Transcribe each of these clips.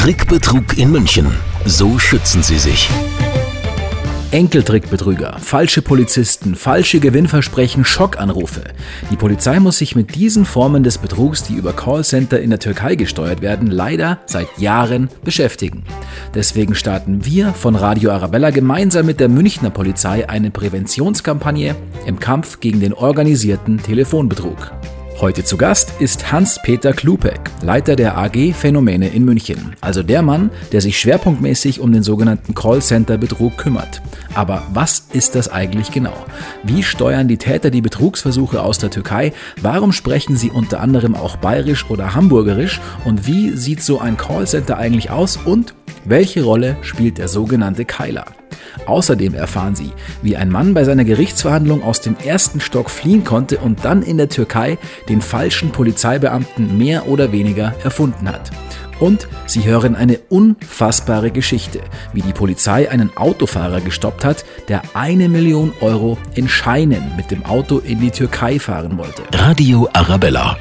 Trickbetrug in München. So schützen Sie sich. Enkeltrickbetrüger, falsche Polizisten, falsche Gewinnversprechen, Schockanrufe. Die Polizei muss sich mit diesen Formen des Betrugs, die über Callcenter in der Türkei gesteuert werden, leider seit Jahren beschäftigen. Deswegen starten wir von Radio Arabella gemeinsam mit der Münchner Polizei eine Präventionskampagne im Kampf gegen den organisierten Telefonbetrug. Heute zu Gast ist Hans-Peter Klupek, Leiter der AG Phänomene in München, also der Mann, der sich schwerpunktmäßig um den sogenannten Callcenter-Betrug kümmert. Aber was ist das eigentlich genau? Wie steuern die Täter die Betrugsversuche aus der Türkei? Warum sprechen sie unter anderem auch bayerisch oder hamburgerisch? Und wie sieht so ein Callcenter eigentlich aus? Und welche Rolle spielt der sogenannte Keiler? Außerdem erfahren Sie, wie ein Mann bei seiner Gerichtsverhandlung aus dem ersten Stock fliehen konnte und dann in der Türkei den falschen Polizeibeamten mehr oder weniger erfunden hat. Und Sie hören eine unfassbare Geschichte, wie die Polizei einen Autofahrer gestoppt hat, der eine Million Euro in Scheinen mit dem Auto in die Türkei fahren wollte. Radio Arabella.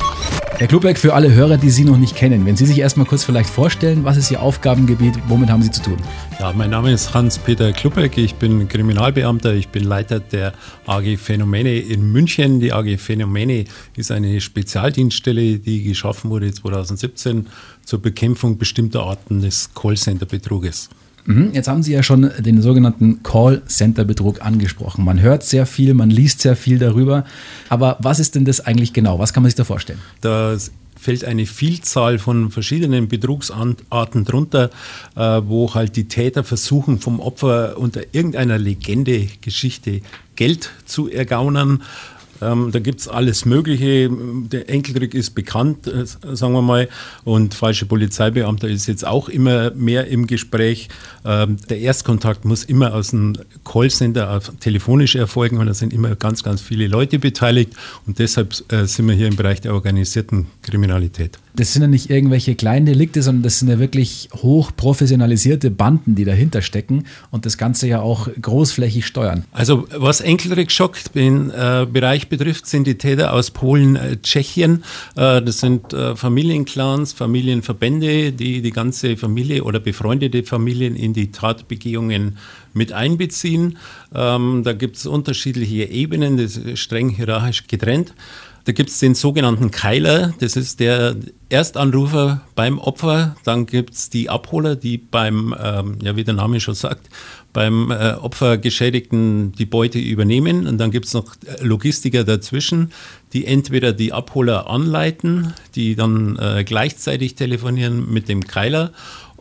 Herr Klubeck, für alle Hörer, die Sie noch nicht kennen, wenn Sie sich erstmal kurz vielleicht vorstellen, was ist Ihr Aufgabengebiet, womit haben Sie zu tun? Ja, mein Name ist Hans-Peter Klubeck, ich bin Kriminalbeamter, ich bin Leiter der AG Phänomene in München. Die AG Phänomene ist eine Spezialdienststelle, die geschaffen wurde 2017 zur Bekämpfung bestimmter Arten des Callcenter-Betruges. Mhm, jetzt haben Sie ja schon den sogenannten Call-Center-Betrug angesprochen. Man hört sehr viel, man liest sehr viel darüber. Aber was ist denn das eigentlich genau? Was kann man sich da vorstellen? Da fällt eine Vielzahl von verschiedenen Betrugsarten drunter, äh, wo halt die Täter versuchen, vom Opfer unter irgendeiner Legende, Geschichte Geld zu ergaunern. Ähm, da gibt es alles Mögliche. Der Enkeltrick ist bekannt, äh, sagen wir mal. Und falsche Polizeibeamter ist jetzt auch immer mehr im Gespräch. Ähm, der Erstkontakt muss immer aus dem Callcenter telefonisch erfolgen und da sind immer ganz, ganz viele Leute beteiligt. Und deshalb äh, sind wir hier im Bereich der organisierten Kriminalität. Das sind ja nicht irgendwelche kleinen Delikte, sondern das sind ja wirklich hoch professionalisierte Banden, die dahinter stecken und das Ganze ja auch großflächig steuern. Also was Enkeltrick schockt, den äh, Bereich betrifft, sind die Täter aus Polen, äh, Tschechien. Äh, das sind äh, Familienclans, Familienverbände, die die ganze Familie oder befreundete Familien in die Tatbegehungen mit einbeziehen. Ähm, da gibt es unterschiedliche Ebenen, das ist streng hierarchisch getrennt. Da gibt es den sogenannten Keiler, das ist der Erstanrufer beim Opfer. Dann gibt es die Abholer, die beim, ähm, ja wie der Name schon sagt, beim äh, Opfergeschädigten die Beute übernehmen. Und dann gibt es noch Logistiker dazwischen, die entweder die Abholer anleiten, die dann äh, gleichzeitig telefonieren mit dem Keiler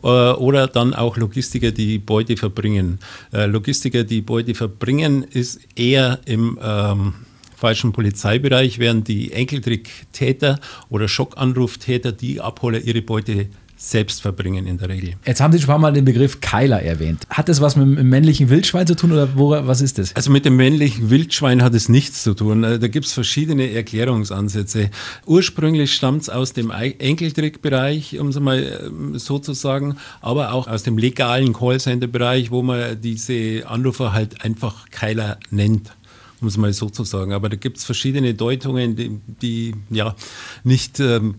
äh, oder dann auch Logistiker, die Beute verbringen. Äh, Logistiker, die Beute verbringen, ist eher im ähm, falschen Polizeibereich, während die Enkeltrick-Täter oder Schockanruftäter, die Abholer, ihre Beute selbst verbringen in der Regel. Jetzt haben Sie schon mal den Begriff Keiler erwähnt. Hat das was mit dem männlichen Wildschwein zu tun oder wo, was ist das? Also mit dem männlichen Wildschwein hat es nichts zu tun. Äh, da gibt es verschiedene Erklärungsansätze. Ursprünglich stammt es aus dem Enkeltrickbereich, um es mal ähm, so zu sagen, aber auch aus dem legalen Callcenter-Bereich, wo man diese Anrufer halt einfach Keiler nennt um es mal so zu sagen. Aber da gibt es verschiedene Deutungen, die, die ja nicht ähm,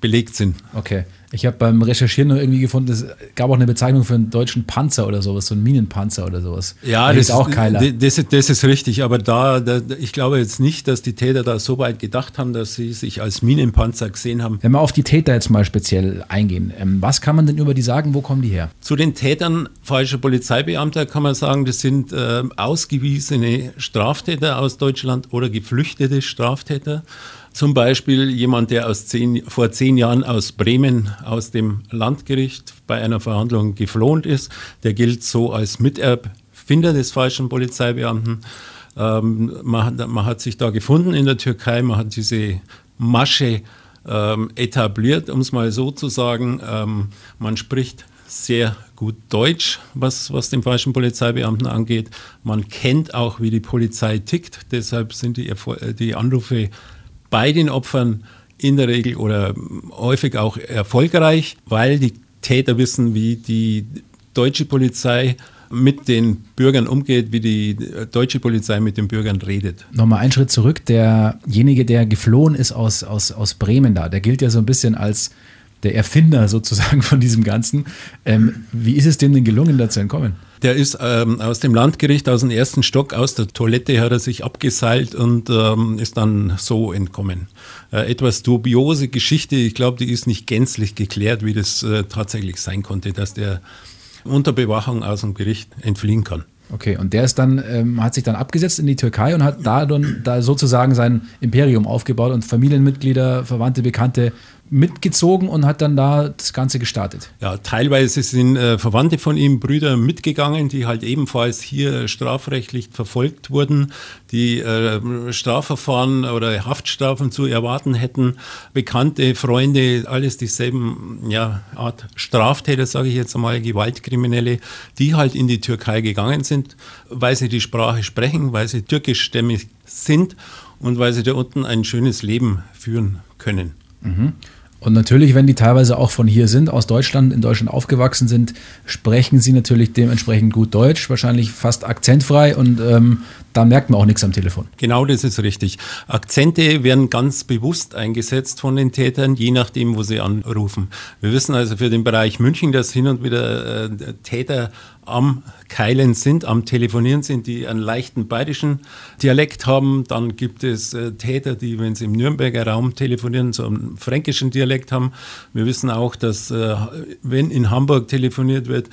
belegt sind. Okay. Ich habe beim Recherchieren noch irgendwie gefunden, es gab auch eine Bezeichnung für einen deutschen Panzer oder sowas, so einen Minenpanzer oder sowas. Ja, da das ist auch Keiler. Das, das, ist richtig, aber da, da, ich glaube jetzt nicht, dass die Täter da so weit gedacht haben, dass sie sich als Minenpanzer gesehen haben. Wenn wir auf die Täter jetzt mal speziell eingehen, ähm, was kann man denn über die sagen, wo kommen die her? Zu den Tätern falscher Polizeibeamter kann man sagen, das sind äh, ausgewiesene Straftäter aus Deutschland oder geflüchtete Straftäter. Zum Beispiel jemand, der zehn, vor zehn Jahren aus Bremen aus dem Landgericht bei einer Verhandlung geflohen ist. Der gilt so als Miterfinder des falschen Polizeibeamten. Ähm, man, man, hat sich da gefunden in der Türkei, man hat diese Masche ähm, etabliert, um es mal so zu sagen. Ähm, man spricht sehr gut Deutsch, was, was den falschen Polizeibeamten angeht. Man kennt auch, wie die Polizei tickt. Deshalb sind die, die Anrufe bei den Opfern in der Regel oder häufig auch erfolgreich, weil die Täter wissen, wie die deutsche Polizei mit den Bürgern umgeht, wie die deutsche Polizei mit den Bürgern redet. Nochmal einen Schritt zurück. Derjenige, der geflohen ist aus, aus, aus Bremen da, der gilt ja so ein bisschen als der Erfinder sozusagen von diesem Ganzen. Ähm, wie ist es dem denn gelungen, da zu entkommen? Der ist ähm, aus dem Landgericht, aus dem ersten Stock, aus der Toilette hat er sich abgeseilt und ähm, ist dann so entkommen. Äh, etwas dubiose Geschichte, ich glaube, die ist nicht gänzlich geklärt, wie das äh, tatsächlich sein konnte, dass der unter Bewachung aus dem Gericht entfliehen kann. Okay, und der ist dann, ähm, hat sich dann abgesetzt in die Türkei und hat da dann da sozusagen sein Imperium aufgebaut und Familienmitglieder, Verwandte, Bekannte mitgezogen und hat dann da das Ganze gestartet. Ja, teilweise sind äh, Verwandte von ihm, Brüder mitgegangen, die halt ebenfalls hier strafrechtlich verfolgt wurden, die äh, Strafverfahren oder Haftstrafen zu erwarten hätten. Bekannte, Freunde, alles dieselben ja, Art Straftäter, sage ich jetzt einmal, Gewaltkriminelle, die halt in die Türkei gegangen sind, weil sie die Sprache sprechen, weil sie türkischstämmig sind und weil sie da unten ein schönes Leben führen können. Mhm. Und natürlich, wenn die teilweise auch von hier sind, aus Deutschland, in Deutschland aufgewachsen sind, sprechen sie natürlich dementsprechend gut Deutsch, wahrscheinlich fast akzentfrei. Und ähm, da merkt man auch nichts am Telefon. Genau, das ist richtig. Akzente werden ganz bewusst eingesetzt von den Tätern, je nachdem, wo sie anrufen. Wir wissen also für den Bereich München, dass hin und wieder äh, Täter am Keilen sind, am Telefonieren sind, die einen leichten bayerischen Dialekt haben. Dann gibt es äh, Täter, die, wenn sie im Nürnberger Raum telefonieren, so einen fränkischen Dialekt haben. Wir wissen auch, dass, äh, wenn in Hamburg telefoniert wird,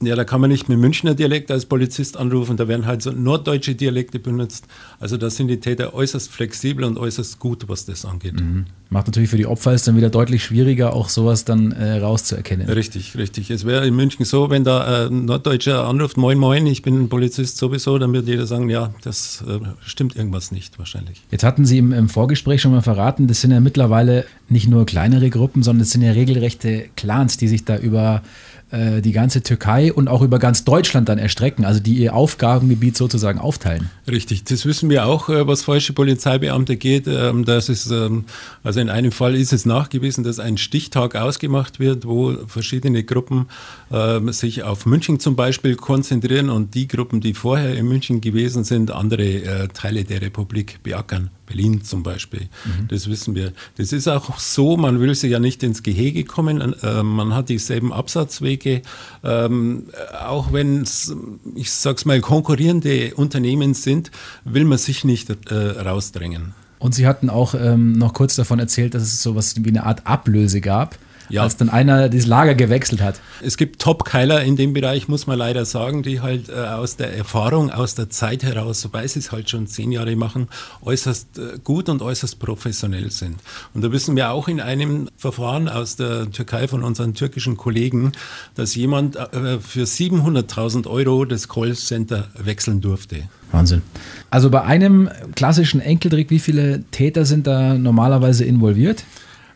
ja, da kann man nicht mit Münchner Dialekt als Polizist anrufen, da werden halt so norddeutsche Dialekte benutzt. Also da sind die Täter äußerst flexibel und äußerst gut, was das angeht. Mhm. Macht natürlich für die Opfer es dann wieder deutlich schwieriger, auch sowas dann äh, rauszuerkennen. Richtig, richtig. Es wäre in München so, wenn da ein Norddeutscher anruft, moin, moin, ich bin ein Polizist sowieso, dann wird jeder sagen, ja, das äh, stimmt irgendwas nicht wahrscheinlich. Jetzt hatten Sie im, im Vorgespräch schon mal verraten, das sind ja mittlerweile nicht nur kleinere Gruppen, sondern es sind ja regelrechte Clans, die sich da über äh, die ganze Türkei und auch über ganz Deutschland dann erstrecken, also die ihr Aufgabengebiet sozusagen aufteilen. Richtig, das wissen wir auch, äh, was falsche Polizeibeamte geht. Ähm, das ist, ähm, also in einem Fall ist es nachgewiesen, dass ein Stichtag ausgemacht wird, wo verschiedene Gruppen ähm, sich auf München zum Beispiel konzentrieren und die Gruppen, die vorher in München gewesen sind, andere äh, Teile der Republik beackern. Berlin zum Beispiel. Mhm. Das wissen wir. Das ist auch so, man will sie ja nicht ins Gehege kommen. Äh, man hat dieselben Absatzwege. Ähm, auch wenn es, ich sag's mal, konkurrierende Unternehmen sind, will man sich nicht äh, rausdrängen. Und Sie hatten auch ähm, noch kurz davon erzählt, dass es so etwas wie eine Art Ablöse gab ja. als dann einer das Lager gewechselt hat. Es gibt Top-Keiler in dem Bereich, muss man leider sagen, die halt äh, aus der Erfahrung, aus der Zeit heraus, wobei sie es halt schon zehn Jahre machen, äußerst äh, gut und äußerst professionell sind. Und da wissen wir auch in einem Verfahren aus der Türkei von unseren türkischen Kollegen, dass jemand äh, für 700.000 Euro das Callcenter wechseln durfte. Wahnsinn. Also bei einem klassischen Enkeltrick, wie viele Täter sind da normalerweise involviert?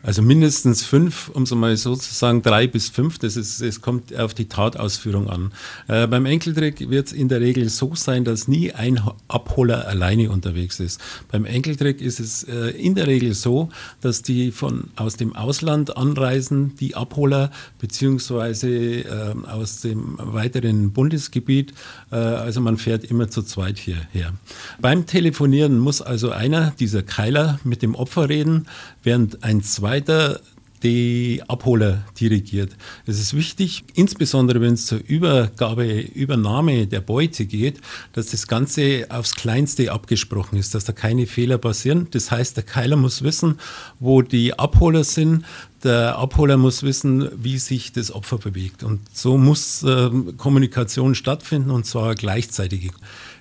Also mindestens fünf, um es mal so zu sagen, drei bis fünf, das, ist, das kommt auf die Tatausführung an. Äh, beim Enkeltrick wird es in der Regel so sein, dass nie ein Abholer alleine unterwegs ist. Beim Enkeltrick ist es äh, in der Regel so, dass die von aus dem Ausland anreisen, die Abholer, beziehungsweise äh, aus dem weiteren Bundesgebiet. Äh, also man fährt immer zu zweit hierher. Beim Telefonieren muss also einer dieser Keiler mit dem Opfer reden, während ein zweiter die Abholer dirigiert. Es ist wichtig, insbesondere wenn es zur Übergabe, Übernahme der Beute geht, dass das Ganze aufs Kleinste abgesprochen ist, dass da keine Fehler passieren. Das heißt, der Keiler muss wissen, wo die Abholer sind. Der Abholer muss wissen, wie sich das Opfer bewegt. Und so muss äh, Kommunikation stattfinden und zwar gleichzeitig.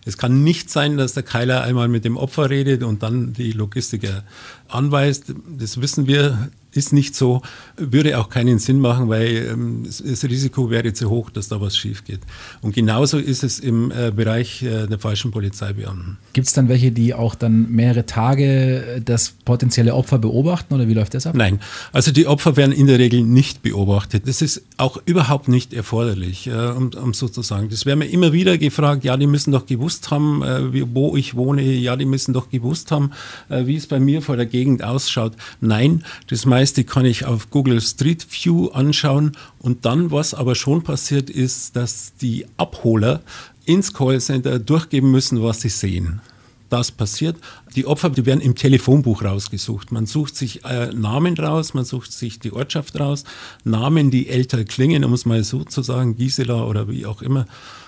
Es kann nicht sein, dass der Keiler einmal mit dem Opfer redet und dann die Logistiker anweist. Das wissen wir ist nicht so, würde auch keinen Sinn machen, weil ähm, das Risiko wäre zu hoch, dass da was schief geht. Und genauso ist es im äh, Bereich äh, der falschen Polizeibeamten. Gibt es dann welche, die auch dann mehrere Tage äh, das potenzielle Opfer beobachten oder wie läuft das ab? Nein, also die Opfer werden in der Regel nicht beobachtet. Das ist auch überhaupt nicht erforderlich, äh, um, um sozusagen. Das werden wir immer wieder gefragt, ja, die müssen doch gewusst haben, wo ich wohne, ja, die müssen doch gewusst haben, wie es bei mir vor der Gegend ausschaut. Nein, das meiste meiste kann ich auf Google Street View anschauen. Und dann, was aber schon passiert ist, dass die Abholer ins Callcenter durchgeben müssen, was sie sehen. das passiert. Die Opfer, die werden im Telefonbuch rausgesucht. Man sucht sich äh, Namen raus, man sucht sich die Ortschaft raus, Namen, die älter klingen, um es mal so zu sagen, Gisela oder wie auch immer.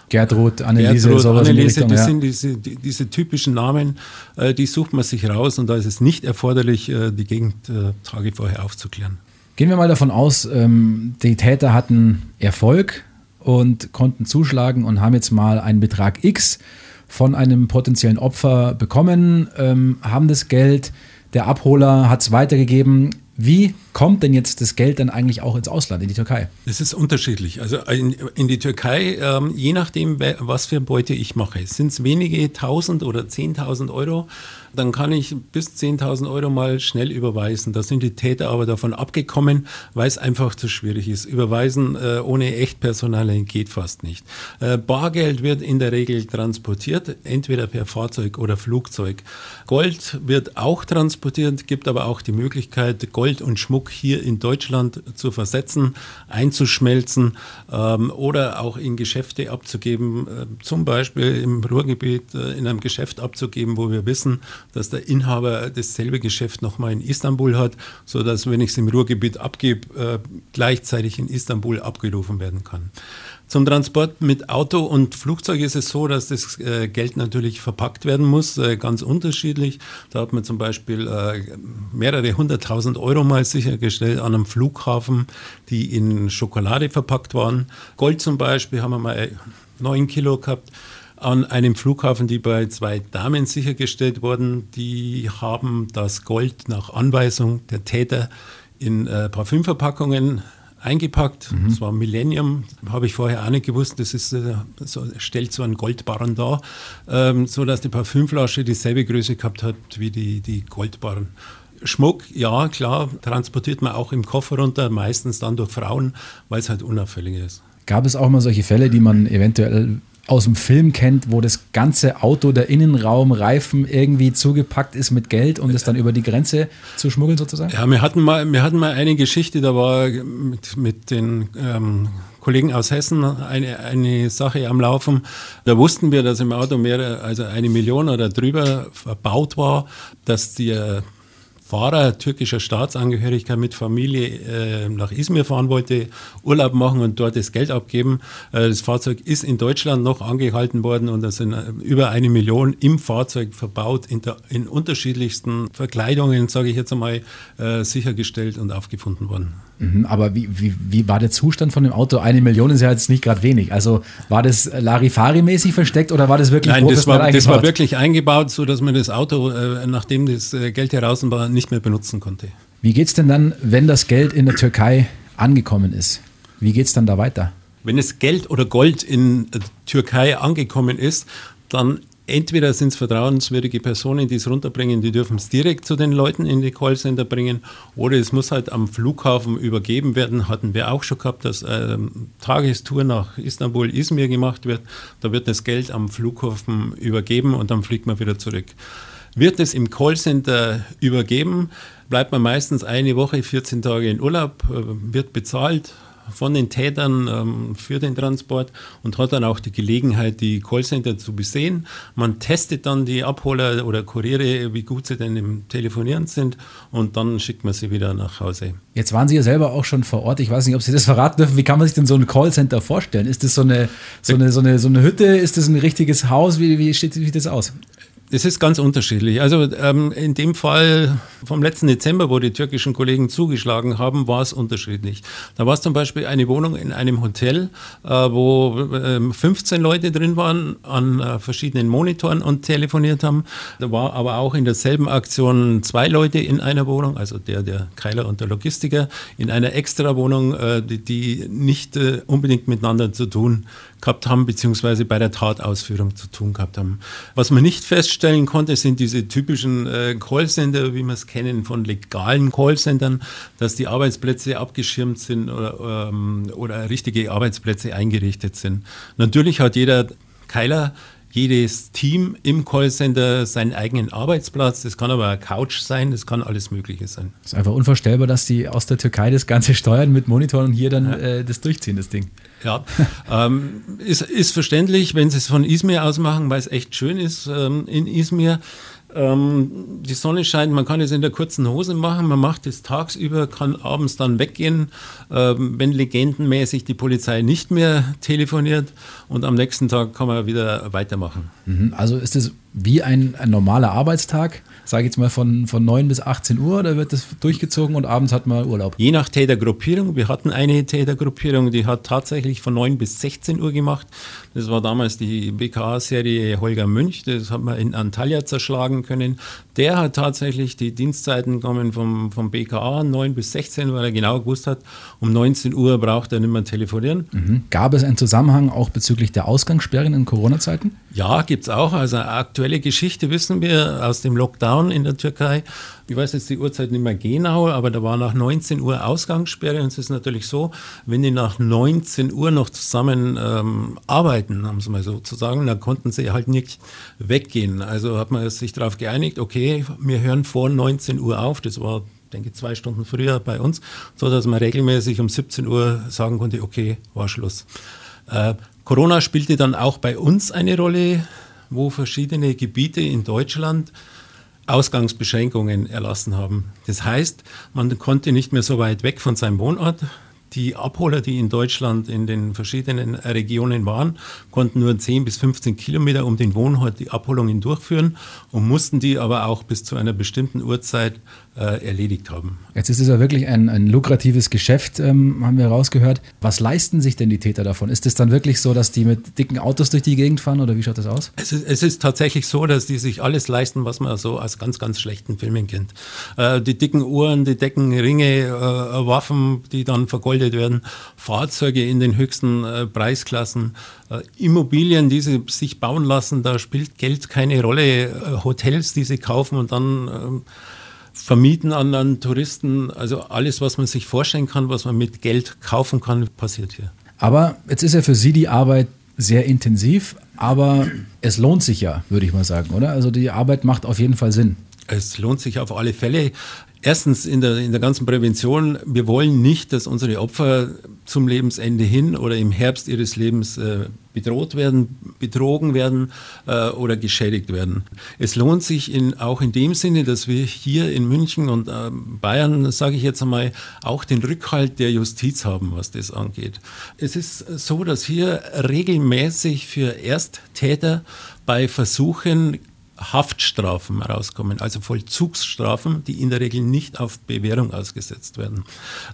Gertrud, Anneliese, Gertrud, sowas Anneliese, Richtung, das ja. sind diese, die, diese typischen Namen, äh, die sucht man sich raus und da ist es nicht erforderlich, äh, die Gegend äh, Tage vorher aufzuklären. Gehen wir mal davon aus, ähm, die Täter hatten Erfolg und konnten zuschlagen und haben jetzt mal einen Betrag X von einem potenziellen Opfer bekommen, ähm, haben das Geld, der Abholer hat es weitergegeben. Wie kommt denn jetzt das Geld dann eigentlich auch ins Ausland, in die Türkei? Es ist unterschiedlich. Also in, in die Türkei, ähm, je nachdem, was für Beute ich mache, sind es wenige tausend oder zehntausend Euro, dann kann ich bis 10.000 Euro mal schnell überweisen. Da sind die Täter aber davon abgekommen, weil es einfach zu schwierig ist. Überweisen äh, ohne Echtpersonal geht fast nicht. Äh, Bargeld wird in der Regel transportiert, entweder per Fahrzeug oder Flugzeug. Gold wird auch transportiert, gibt aber auch die Möglichkeit, Gold und Schmuck hier in Deutschland zu versetzen, einzuschmelzen ähm, oder auch in Geschäfte abzugeben, äh, zum Beispiel im Ruhrgebiet äh, in einem Geschäft abzugeben, wo wir wissen, dass der Inhaber dasselbe Geschäft nochmal in Istanbul hat, sodass, wenn ich es im Ruhrgebiet abgebe, äh, gleichzeitig in Istanbul abgerufen werden kann. Zum Transport mit Auto und Flugzeug ist es so, dass das äh, Geld natürlich verpackt werden muss, äh, ganz unterschiedlich. Da hat man zum Beispiel äh, mehrere hunderttausend Euro mal sichergestellt an einem Flughafen, die in Schokolade verpackt waren. Gold zum Beispiel haben wir mal neun Kilo gehabt an einem Flughafen, die bei zwei Damen sichergestellt wurden. Die haben das Gold nach Anweisung der Täter in äh, Parfümverpackungen eingepackt. Das war Millennium, habe ich vorher auch nicht gewusst. Das ist, äh, so, stellt so einen Goldbarren dar, ähm, so dass die Parfümflasche dieselbe Größe gehabt hat wie die, die Goldbarren. Schmuck, ja, klar, transportiert man auch im Koffer runter, meistens dann durch Frauen, weil es halt unauffällig ist. Gab es auch mal solche Fälle, die man eventuell aus dem Film kennt, wo das ganze Auto, der Innenraum, Reifen irgendwie zugepackt ist mit Geld und es dann über die Grenze zu schmuggeln sozusagen? Ja, wir hatten mal, wir hatten mal eine Geschichte, da war mit, mit den ähm, Kollegen aus Hessen eine, eine Sache am Laufen. Da wussten wir, dass im Auto mehrere, also eine Million oder drüber verbaut war, dass der Fahrer türkischer Staatsangehörigkeit mit Familie äh, nach Izmir fahren wollte, Urlaub machen und dort das Geld abgeben. Äh, das Fahrzeug ist in Deutschland noch angehalten worden und da sind äh, über eine Million im Fahrzeug verbaut, in, der, in unterschiedlichsten Verkleidungen, sage ich jetzt einmal, äh, sichergestellt und aufgefunden worden. Mhm, aber wie, wie, wie war der Zustand von dem Auto? Eine Million ist ja jetzt nicht gerade wenig. Also war das Larifari-mäßig versteckt oder war das wirklich Nein, das war, das war eingebaut? wirklich eingebaut, so dass man das Auto, äh, nachdem das äh, Geld heraus war, nicht mehr benutzen konnte. Wie geht es denn dann, wenn das Geld in der Türkei angekommen ist? Wie geht es dann da weiter? Wenn es Geld oder Gold in der Türkei angekommen ist, dann entweder sind es vertrauenswürdige Personen, die es runterbringen, die dürfen es direkt zu den Leuten in die Callcenter bringen, oder es muss halt am Flughafen übergeben werden. Hatten wir auch schon gehabt, dass ähm, Tagestour nach Istanbul, Izmir gemacht wird. Da wird das Geld am Flughafen übergeben und dann fliegt man wieder zurück. Wird es im Callcenter übergeben, bleibt man meistens eine Woche, 14 Tage in Urlaub, äh, wird bezahlt, von den Tätern ähm, für den Transport und hat dann auch die Gelegenheit, die Callcenter zu besehen. Man testet dann die Abholer oder Kuriere, wie gut sie denn im Telefonieren sind und dann schickt man sie wieder nach Hause. Jetzt waren Sie ja selber auch schon vor Ort. Ich weiß nicht, ob Sie das verraten dürfen. Wie kann man sich denn so ein Callcenter vorstellen? Ist das so eine, so eine, so eine, so eine Hütte? Ist das ein richtiges Haus? Wie, wie, steht, sieht das aus? Das ist ganz unterschiedlich. Also ähm, in dem Fall vom letzten Dezember, wo die türkischen Kollegen zugeschlagen haben, war es unterschiedlich. Da war es zum Beispiel eine Wohnung in einem Hotel, äh, wo ähm, 15 Leute drin waren, an äh, verschiedenen Monitoren und telefoniert haben. Da war aber auch in derselben Aktion zwei Leute in einer Wohnung, also der, der Keiler und der Logistiker, in einer Extra-Wohnung, äh, die, die nicht äh, unbedingt miteinander zu tun gehabt haben, beziehungsweise bei der Tatausführung zu tun gehabt haben. Was man nicht feststellen konnte, sind diese typischen äh, Callcenter, wie wir es kennen von legalen Callcentern, dass die Arbeitsplätze abgeschirmt sind oder, ähm, oder richtige Arbeitsplätze eingerichtet sind. Natürlich hat jeder Keiler jedes Team im Callcenter seinen eigenen Arbeitsplatz. Das kann aber eine Couch sein, das kann alles Mögliche sein. Es ist einfach unvorstellbar, dass die aus der Türkei das Ganze steuern mit Monitoren und hier dann ja. äh, das durchziehen, das Ding. Ja, ähm, ist, ist verständlich, wenn sie es von Izmir aus machen, weil es echt schön ist ähm, in Izmir. Ähm, die Sonne scheint, man kann es in der kurzen Hose machen, man macht es tagsüber, kann abends dann weggehen, ähm, wenn legendenmäßig die Polizei nicht mehr telefoniert und am nächsten Tag kann man wieder weitermachen. Mhm. Also ist es wie ein, ein normaler Arbeitstag? sage ich jetzt mal, von, von 9 bis 18 Uhr oder wird das durchgezogen und abends hat man Urlaub? Je nach Tätergruppierung. Wir hatten eine Tätergruppierung, die hat tatsächlich von 9 bis 16 Uhr gemacht. Das war damals die BKA-Serie Holger Münch. Das hat man in Antalya zerschlagen können. Der hat tatsächlich die Dienstzeiten gekommen vom, vom BKA 9 bis 16, weil er genau gewusst hat, um 19 Uhr braucht er nicht mehr telefonieren. Mhm. Gab es einen Zusammenhang auch bezüglich der Ausgangssperren in Corona-Zeiten? Ja, gibt es auch. Also aktuelle Geschichte wissen wir aus dem Lockdown in der Türkei ich weiß jetzt die Uhrzeit nicht mehr genau, aber da war nach 19 Uhr Ausgangssperre und es ist natürlich so, wenn die nach 19 Uhr noch zusammen ähm, arbeiten, haben sie mal sozusagen, dann konnten sie halt nicht weggehen. Also hat man sich darauf geeinigt, okay, wir hören vor 19 Uhr auf, das war denke zwei Stunden früher bei uns, so dass man regelmäßig um 17 Uhr sagen konnte, okay, war Schluss. Äh, Corona spielte dann auch bei uns eine Rolle, wo verschiedene Gebiete in Deutschland Ausgangsbeschränkungen erlassen haben. Das heißt, man konnte nicht mehr so weit weg von seinem Wohnort die Abholer, die in Deutschland in den verschiedenen Regionen waren, konnten nur 10 bis 15 Kilometer um den Wohnort die Abholungen durchführen und mussten die aber auch bis zu einer bestimmten Uhrzeit äh, erledigt haben. Jetzt ist es ja wirklich ein, ein lukratives Geschäft, ähm, haben wir rausgehört. Was leisten sich denn die Täter davon? Ist es dann wirklich so, dass die mit dicken Autos durch die Gegend fahren oder wie schaut das aus? Es ist, es ist tatsächlich so, dass die sich alles leisten, was man so aus ganz, ganz schlechten Filmen kennt. Äh, die dicken Uhren, die dicken Ringe, äh, Waffen, die dann vergoldet werden, Fahrzeuge in den höchsten äh, Preisklassen, äh, Immobilien, die sie sich bauen lassen, da spielt Geld keine Rolle. Äh, Hotels, die sie kaufen und dann ähm, vermieten an, an Touristen. Also alles, was man sich vorstellen kann, was man mit Geld kaufen kann, passiert hier. Aber jetzt ist ja für Sie die Arbeit sehr intensiv, aber es lohnt sich ja, würde ich mal sagen, oder? Also die Arbeit macht auf jeden Fall Sinn. Es lohnt sich auf alle Fälle. Erstens in der, in der ganzen Prävention, wir wollen nicht, dass unsere Opfer zum Lebensende hin oder im Herbst ihres Lebens äh, bedroht werden, betrogen werden äh, oder geschädigt werden. Es lohnt sich in, auch in dem Sinne, dass wir hier in München und äh, Bayern, sage ich jetzt einmal, auch den Rückhalt der Justiz haben, was das angeht. Es ist so, dass hier regelmäßig für Ersttäter bei Versuchen Haftstrafen rauskommen, also Vollzugsstrafen, die in der Regel nicht auf Bewährung ausgesetzt werden.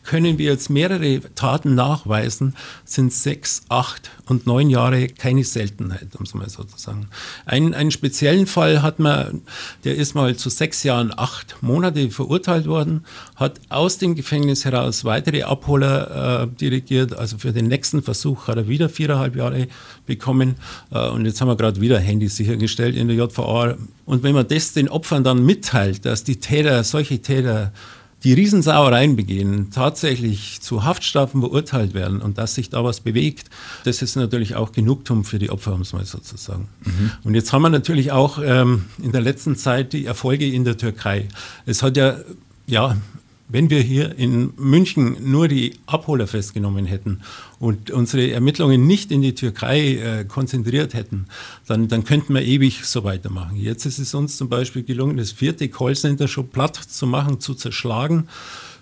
Können wir jetzt mehrere Taten nachweisen, sind sechs, acht und neun Jahre keine Seltenheit, um es mal so zu sagen. Einen, einen speziellen Fall hat man, der ist mal zu sechs Jahren, acht Monate verurteilt worden, hat aus dem Gefängnis heraus weitere Abholer äh, dirigiert, also für den nächsten Versuch hat er wieder viereinhalb Jahre bekommen äh, und jetzt haben wir gerade wieder Handys sichergestellt in der JVA und wenn man das den Opfern dann mitteilt, dass die Täter, solche Täter, die Riesensauereien begehen, tatsächlich zu Haftstrafen beurteilt werden und dass sich da was bewegt, das ist natürlich auch Genugtuung für die Opfer, um es mal so zu sagen. Mhm. Und jetzt haben wir natürlich auch ähm, in der letzten Zeit die Erfolge in der Türkei. Es hat ja, ja wenn wir hier in München nur die Abholer festgenommen hätten und unsere Ermittlungen nicht in die Türkei äh, konzentriert hätten, dann, dann könnten wir ewig so weitermachen. Jetzt ist es uns zum Beispiel gelungen, das vierte Callcenter schon platt zu machen, zu zerschlagen.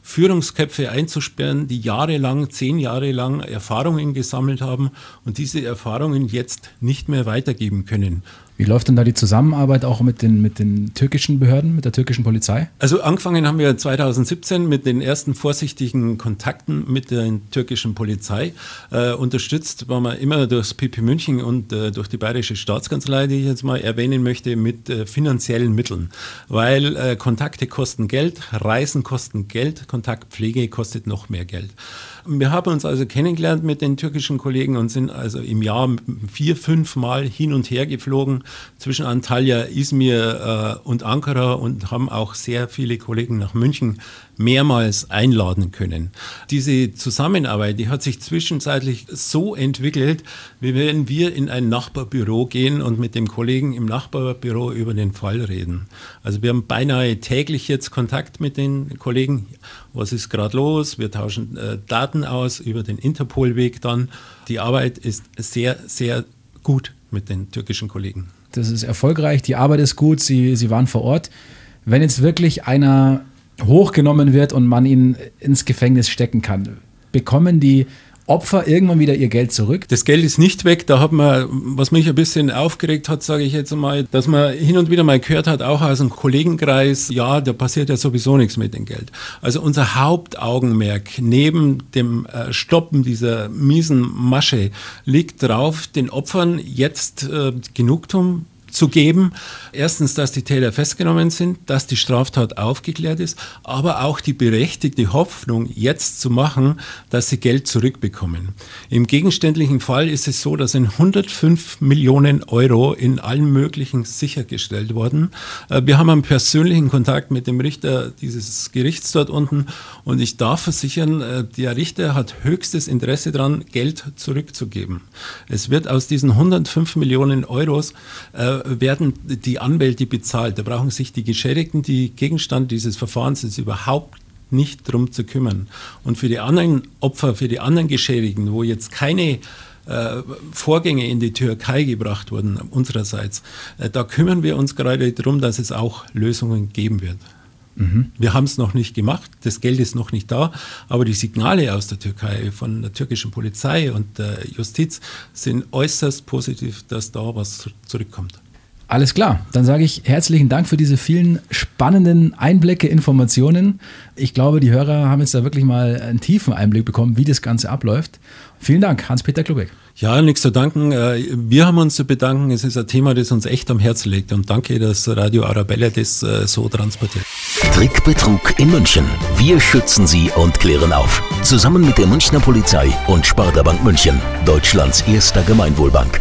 Führungsköpfe einzusperren, die jahrelang, zehn Jahre lang Erfahrungen gesammelt haben und diese Erfahrungen jetzt nicht mehr weitergeben können. Wie läuft denn da die Zusammenarbeit auch mit den, mit den türkischen Behörden, mit der türkischen Polizei? Also angefangen haben wir 2017 mit den ersten vorsichtigen Kontakten mit der türkischen Polizei. Äh, unterstützt waren wir immer durchs PP München und äh, durch die Bayerische Staatskanzlei, die ich jetzt mal erwähnen möchte, mit äh, finanziellen Mitteln. Weil äh, Kontakte kosten Geld, Reisen kosten Geld, Kontaktpflege kostet noch mehr Geld. Wir haben uns also kennengelernt mit den türkischen Kollegen und sind also im Jahr vier, fünf Mal hin und her geflogen zwischen Antalya, Izmir äh, und Ankara und haben auch sehr viele Kollegen nach München mehrmals einladen können. Diese Zusammenarbeit, die hat sich zwischenzeitlich so entwickelt, wie wenn wir in ein Nachbarbüro gehen und mit dem Kollegen im Nachbarbüro über den Fall reden. Also wir haben beinahe täglich jetzt Kontakt mit den Kollegen. Was ist gerade los? Wir tauschen äh, Daten aus über den Interpol-Weg dann. Die Arbeit ist sehr, sehr gut mit den türkischen Kollegen. Das ist erfolgreich, die Arbeit ist gut, Sie, Sie waren vor Ort. Wenn jetzt wirklich einer hochgenommen wird und man ihn ins Gefängnis stecken kann. Bekommen die Opfer irgendwann wieder ihr Geld zurück? Das Geld ist nicht weg. Da hat man, was mich ein bisschen aufgeregt hat, sage ich jetzt mal, dass man hin und wieder mal gehört hat, auch aus dem Kollegenkreis, ja, da passiert ja sowieso nichts mit dem Geld. Also unser Hauptaugenmerk neben dem äh, Stoppen dieser miesen Masche liegt drauf, den Opfern jetzt äh, Genugtuung zu geben. Erstens, dass die Täter festgenommen sind, dass die Straftat aufgeklärt ist, aber auch die berechtigte Hoffnung jetzt zu machen, dass sie Geld zurückbekommen. Im gegenständlichen Fall ist es so, dass in 105 Millionen Euro in allen möglichen sichergestellt wurden. Äh, wir haben einen persönlichen Kontakt mit dem Richter dieses Gerichts dort unten und ich darf versichern, äh, der Richter hat höchstes Interesse daran, Geld zurückzugeben. Es wird aus diesen 105 Millionen Euros äh, werden die Anwälte bezahlt. Da brauchen sich die Geschädigten, die Gegenstand dieses Verfahrens ist, überhaupt nicht darum zu kümmern. Und für die anderen Opfer, für die anderen Geschädigten, wo jetzt keine äh, Vorgänge in die Türkei gebracht wurden, unsererseits, äh, da kümmern wir uns gerade darum, dass es auch Lösungen geben wird. Mhm. Wir haben es noch nicht gemacht, das Geld ist noch nicht da, aber die Signale aus der Türkei von der türkischen Polizei und der Justiz sind äußerst positiv, dass da was zurückkommt. Alles klar, dann sage ich herzlichen Dank für diese vielen spannenden Einblicke, Informationen. Ich glaube, die Hörer haben jetzt da wirklich mal einen tiefen Einblick bekommen, wie das Ganze abläuft. Vielen Dank, Hans-Peter Klubeck. Ja, nichts zu danken. Äh, wir haben uns zu bedanken. Es ist ein Thema, das uns echt am Herzen liegt. Und danke, dass Radio Arabella das äh, so transportiert. Trickbetrug in München. Wir schützen Sie und klären auf. Zusammen mit der Münchner Polizei und Sparda Bank München. Deutschlands erster Gemeinwohlbank.